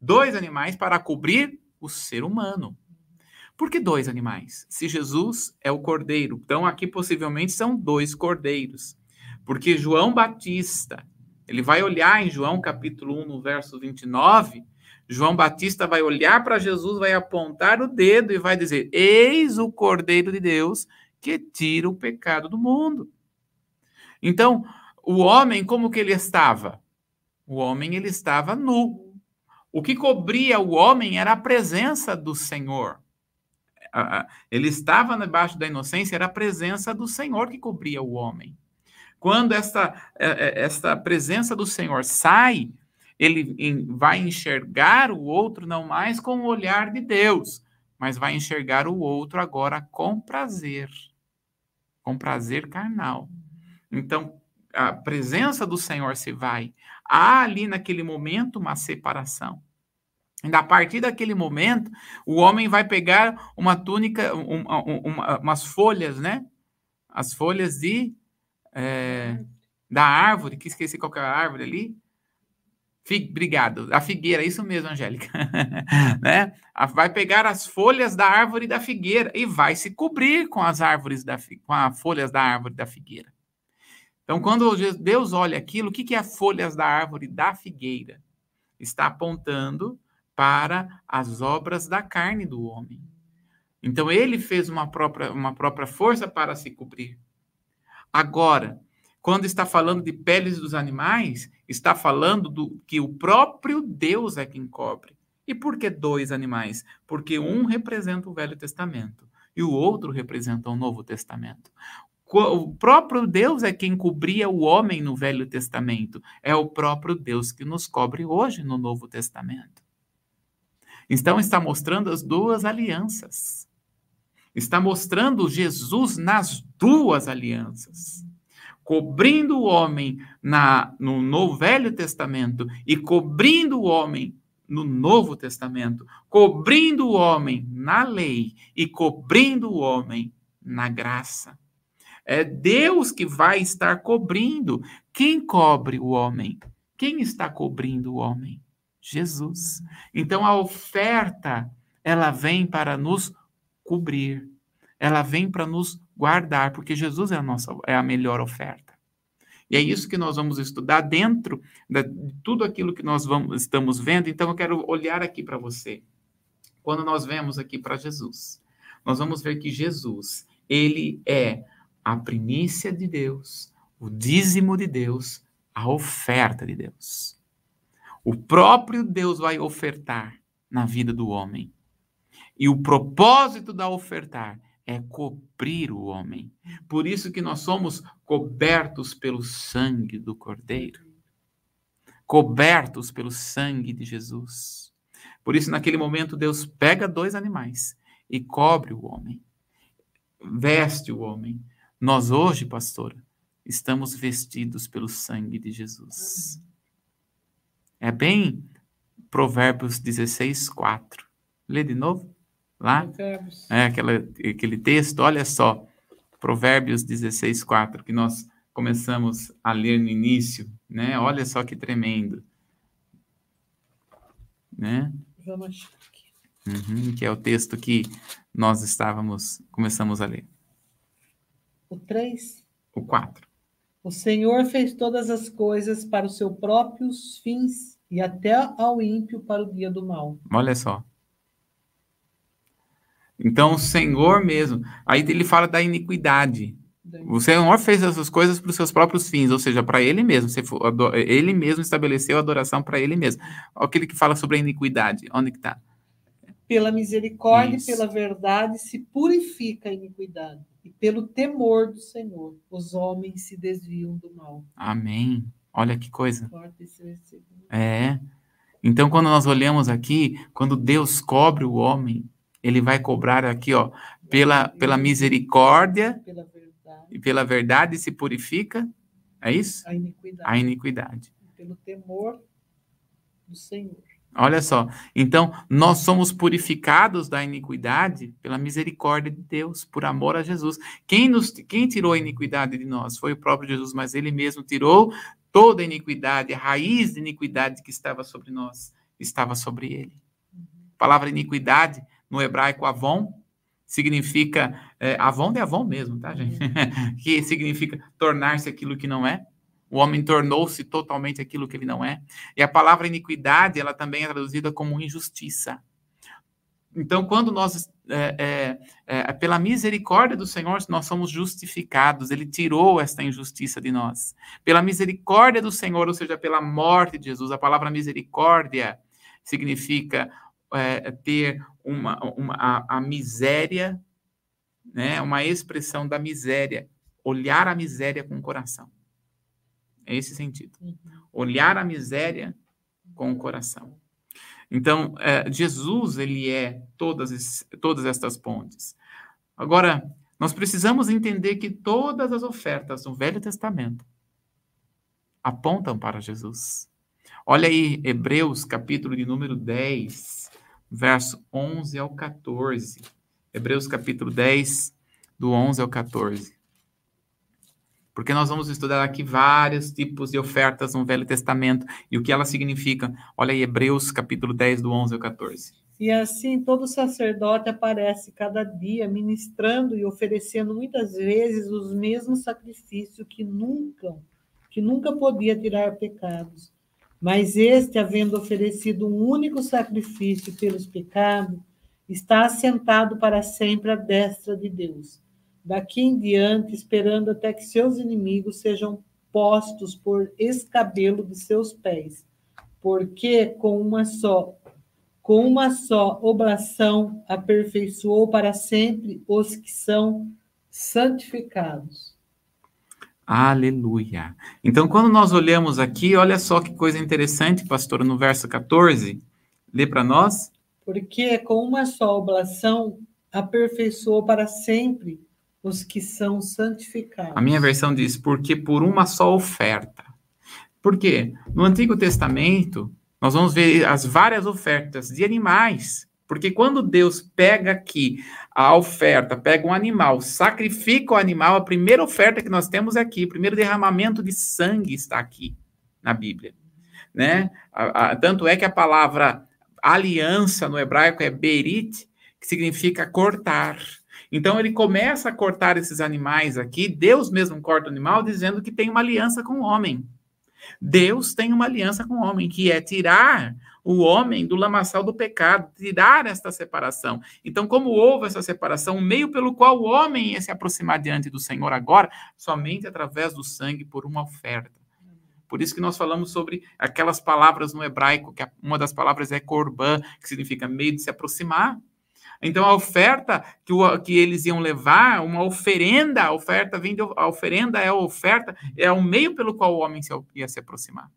Dois animais para cobrir o ser humano. Por que dois animais? Se Jesus é o cordeiro, então aqui possivelmente são dois cordeiros. Porque João Batista, ele vai olhar em João capítulo 1, no verso 29, João Batista vai olhar para Jesus, vai apontar o dedo e vai dizer: Eis o Cordeiro de Deus que tira o pecado do mundo. Então, o homem, como que ele estava? O homem, ele estava nu. O que cobria o homem era a presença do Senhor ele estava debaixo da inocência, era a presença do Senhor que cobria o homem. Quando esta, é, é, esta presença do Senhor sai, ele vai enxergar o outro não mais com o olhar de Deus, mas vai enxergar o outro agora com prazer, com prazer carnal. Então, a presença do Senhor se vai. Há ali naquele momento uma separação. A partir daquele momento, o homem vai pegar uma túnica, um, um, uma, umas folhas, né? As folhas de é, da árvore, que esqueci qual que é a árvore ali. Obrigado. A figueira, isso mesmo, Angélica. (laughs) né? Vai pegar as folhas da árvore da figueira e vai se cobrir com as árvores da com as folhas da árvore da figueira. Então, quando Deus olha aquilo, o que é as folhas da árvore da figueira? Está apontando para as obras da carne do homem. Então ele fez uma própria, uma própria força para se cobrir. Agora, quando está falando de peles dos animais, está falando do que o próprio Deus é quem cobre. E por que dois animais? Porque um representa o Velho Testamento e o outro representa o Novo Testamento. O próprio Deus é quem cobria o homem no Velho Testamento. É o próprio Deus que nos cobre hoje no Novo Testamento. Então, está mostrando as duas alianças. Está mostrando Jesus nas duas alianças. Cobrindo o homem na, no, no Velho Testamento e cobrindo o homem no Novo Testamento, cobrindo o homem na lei e cobrindo o homem na graça. É Deus que vai estar cobrindo. Quem cobre o homem? Quem está cobrindo o homem? Jesus. Então a oferta, ela vem para nos cobrir. Ela vem para nos guardar, porque Jesus é a nossa é a melhor oferta. E é isso que nós vamos estudar dentro de tudo aquilo que nós vamos, estamos vendo. Então eu quero olhar aqui para você. Quando nós vemos aqui para Jesus, nós vamos ver que Jesus, ele é a primícia de Deus, o dízimo de Deus, a oferta de Deus. O próprio Deus vai ofertar na vida do homem. E o propósito da ofertar é cobrir o homem. Por isso que nós somos cobertos pelo sangue do Cordeiro. Cobertos pelo sangue de Jesus. Por isso, naquele momento, Deus pega dois animais e cobre o homem. Veste o homem. Nós hoje, pastora, estamos vestidos pelo sangue de Jesus. É bem Provérbios 16, 4. Lê de novo? Lá? É aquela, aquele texto, olha só. Provérbios 16, 4, que nós começamos a ler no início, né? Olha só que tremendo. Né? Vamos aqui. Uhum, que é o texto que nós estávamos, começamos a ler. O 3? O 4. O Senhor fez todas as coisas para os seus próprios fins e até ao ímpio para o dia do mal. Olha só. Então, o Senhor mesmo. Aí ele fala da iniquidade. O Senhor fez essas coisas para os seus próprios fins, ou seja, para ele mesmo. Ele mesmo estabeleceu a adoração para ele mesmo. Aquele que fala sobre a iniquidade. Onde que está? Pela misericórdia Isso. e pela verdade se purifica a iniquidade. E pelo temor do Senhor, os homens se desviam do mal. Amém. Olha que coisa. É. Então, quando nós olhamos aqui, quando Deus cobre o homem, ele vai cobrar aqui, ó, pela, pela misericórdia Pela e pela verdade se purifica. É isso? a iniquidade. A iniquidade. Pelo temor do Senhor. Olha só. Então, nós somos purificados da iniquidade pela misericórdia de Deus, por amor a Jesus. Quem, nos, quem tirou a iniquidade de nós? Foi o próprio Jesus, mas ele mesmo tirou toda a iniquidade, a raiz de iniquidade que estava sobre nós, estava sobre ele. A palavra iniquidade, no hebraico avon, significa. É, avon é avon mesmo, tá, gente? (laughs) que significa tornar-se aquilo que não é. O homem tornou-se totalmente aquilo que ele não é. E a palavra iniquidade, ela também é traduzida como injustiça. Então, quando nós, é, é, é, pela misericórdia do Senhor, nós somos justificados, Ele tirou esta injustiça de nós. Pela misericórdia do Senhor, ou seja, pela morte de Jesus, a palavra misericórdia significa é, ter uma, uma a, a miséria, né, uma expressão da miséria, olhar a miséria com o coração. É esse sentido. Uhum. Olhar a miséria com o coração. Então, é, Jesus, ele é todas, esse- todas estas pontes. Agora, nós precisamos entender que todas as ofertas do Velho Testamento apontam para Jesus. Olha aí, Hebreus, capítulo de número 10, verso 11 ao 14. Hebreus, capítulo 10, do 11 ao 14. Porque nós vamos estudar aqui vários tipos de ofertas no Velho Testamento e o que elas significam. Olha aí, Hebreus, capítulo 10, do 11 ao 14. E assim todo sacerdote aparece cada dia ministrando e oferecendo muitas vezes os mesmos sacrifícios que nunca, que nunca podia tirar pecados. Mas este, havendo oferecido um único sacrifício pelos pecados, está assentado para sempre à destra de Deus. Daqui em diante, esperando até que seus inimigos sejam postos por escabelo de seus pés. Porque com uma só com uma só oblação aperfeiçoou para sempre os que são santificados. Aleluia. Então, quando nós olhamos aqui, olha só que coisa interessante, pastor, no verso 14, lê para nós. Porque com uma só oblação aperfeiçoou para sempre os que são santificados. A minha versão diz, porque por uma só oferta. Por quê? No Antigo Testamento, nós vamos ver as várias ofertas de animais. Porque quando Deus pega aqui a oferta, pega um animal, sacrifica o animal, a primeira oferta que nós temos é aqui, o primeiro derramamento de sangue está aqui na Bíblia. Né? A- a- tanto é que a palavra aliança no hebraico é berit, que significa cortar. Então ele começa a cortar esses animais aqui, Deus mesmo corta o animal, dizendo que tem uma aliança com o homem. Deus tem uma aliança com o homem, que é tirar o homem do lamaçal do pecado, tirar esta separação. Então, como houve essa separação, o meio pelo qual o homem ia se aproximar diante do Senhor agora, somente através do sangue por uma oferta. Por isso que nós falamos sobre aquelas palavras no hebraico, que a- uma das palavras é korban, que significa meio de se aproximar. Então a oferta que, o- que eles iam levar, uma oferenda, a oferta de, a oferenda é a oferta, é o meio pelo qual o homem se, ia se aproximar.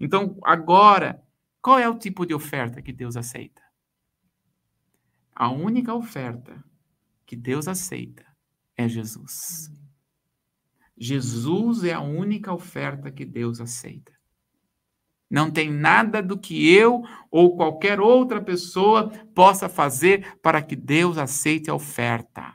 Então, agora, qual é o tipo de oferta que Deus aceita? A única oferta que Deus aceita é Jesus. Jesus é a única oferta que Deus aceita. Não tem nada do que eu ou qualquer outra pessoa possa fazer para que Deus aceite a oferta.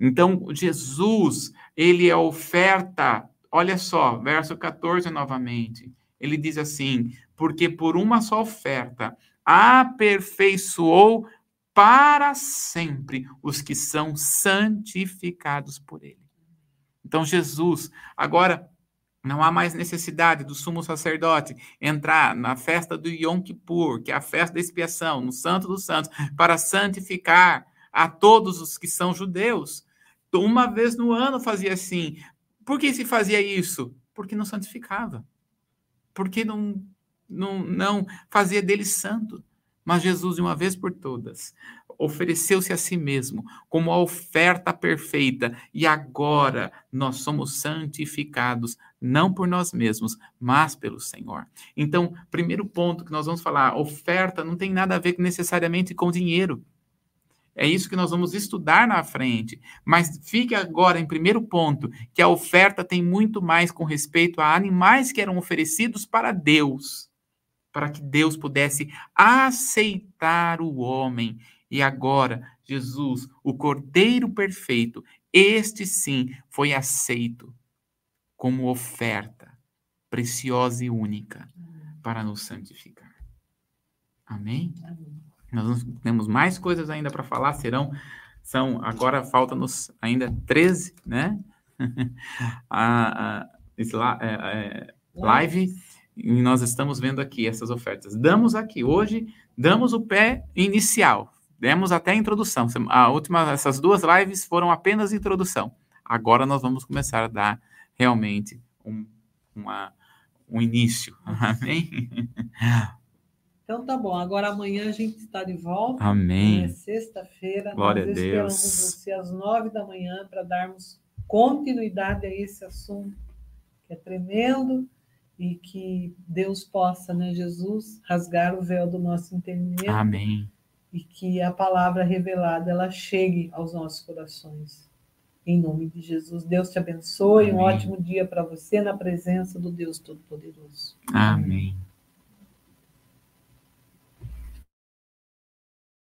Então, Jesus, ele é oferta. Olha só, verso 14 novamente. Ele diz assim: porque por uma só oferta aperfeiçoou para sempre os que são santificados por ele. Então, Jesus, agora não há mais necessidade do sumo sacerdote entrar na festa do Yom Kippur, que é a festa da expiação, no Santo dos Santos, para santificar a todos os que são judeus. Uma vez no ano fazia assim. Por que se fazia isso? Porque não santificava. Porque não, não, não fazia dele santo. Mas Jesus, de uma vez por todas, ofereceu-se a si mesmo como a oferta perfeita, e agora nós somos santificados, não por nós mesmos, mas pelo Senhor. Então, primeiro ponto que nós vamos falar, oferta não tem nada a ver necessariamente com dinheiro. É isso que nós vamos estudar na frente. Mas fique agora em primeiro ponto, que a oferta tem muito mais com respeito a animais que eram oferecidos para Deus, para que Deus pudesse aceitar o homem e agora, Jesus, o Cordeiro perfeito, este sim foi aceito como oferta preciosa e única para nos santificar. Amém? Amém. Nós temos mais coisas ainda para falar, serão são agora falta-nos ainda 13, né? (laughs) a, a, a, é, é, live e nós estamos vendo aqui essas ofertas. Damos aqui hoje, damos o pé inicial. Demos até a introdução. A última, essas duas lives foram apenas introdução. Agora nós vamos começar a dar realmente um, uma, um início. (laughs) Amém? Então tá bom. Agora amanhã a gente está de volta. Amém. É sexta-feira. Glória nós a Deus. esperamos você às nove da manhã para darmos continuidade a esse assunto que é tremendo e que Deus possa, né, Jesus, rasgar o véu do nosso entendimento. Amém e que a palavra revelada ela chegue aos nossos corações. Em nome de Jesus, Deus te abençoe. Amém. Um ótimo dia para você na presença do Deus Todo-Poderoso. Amém.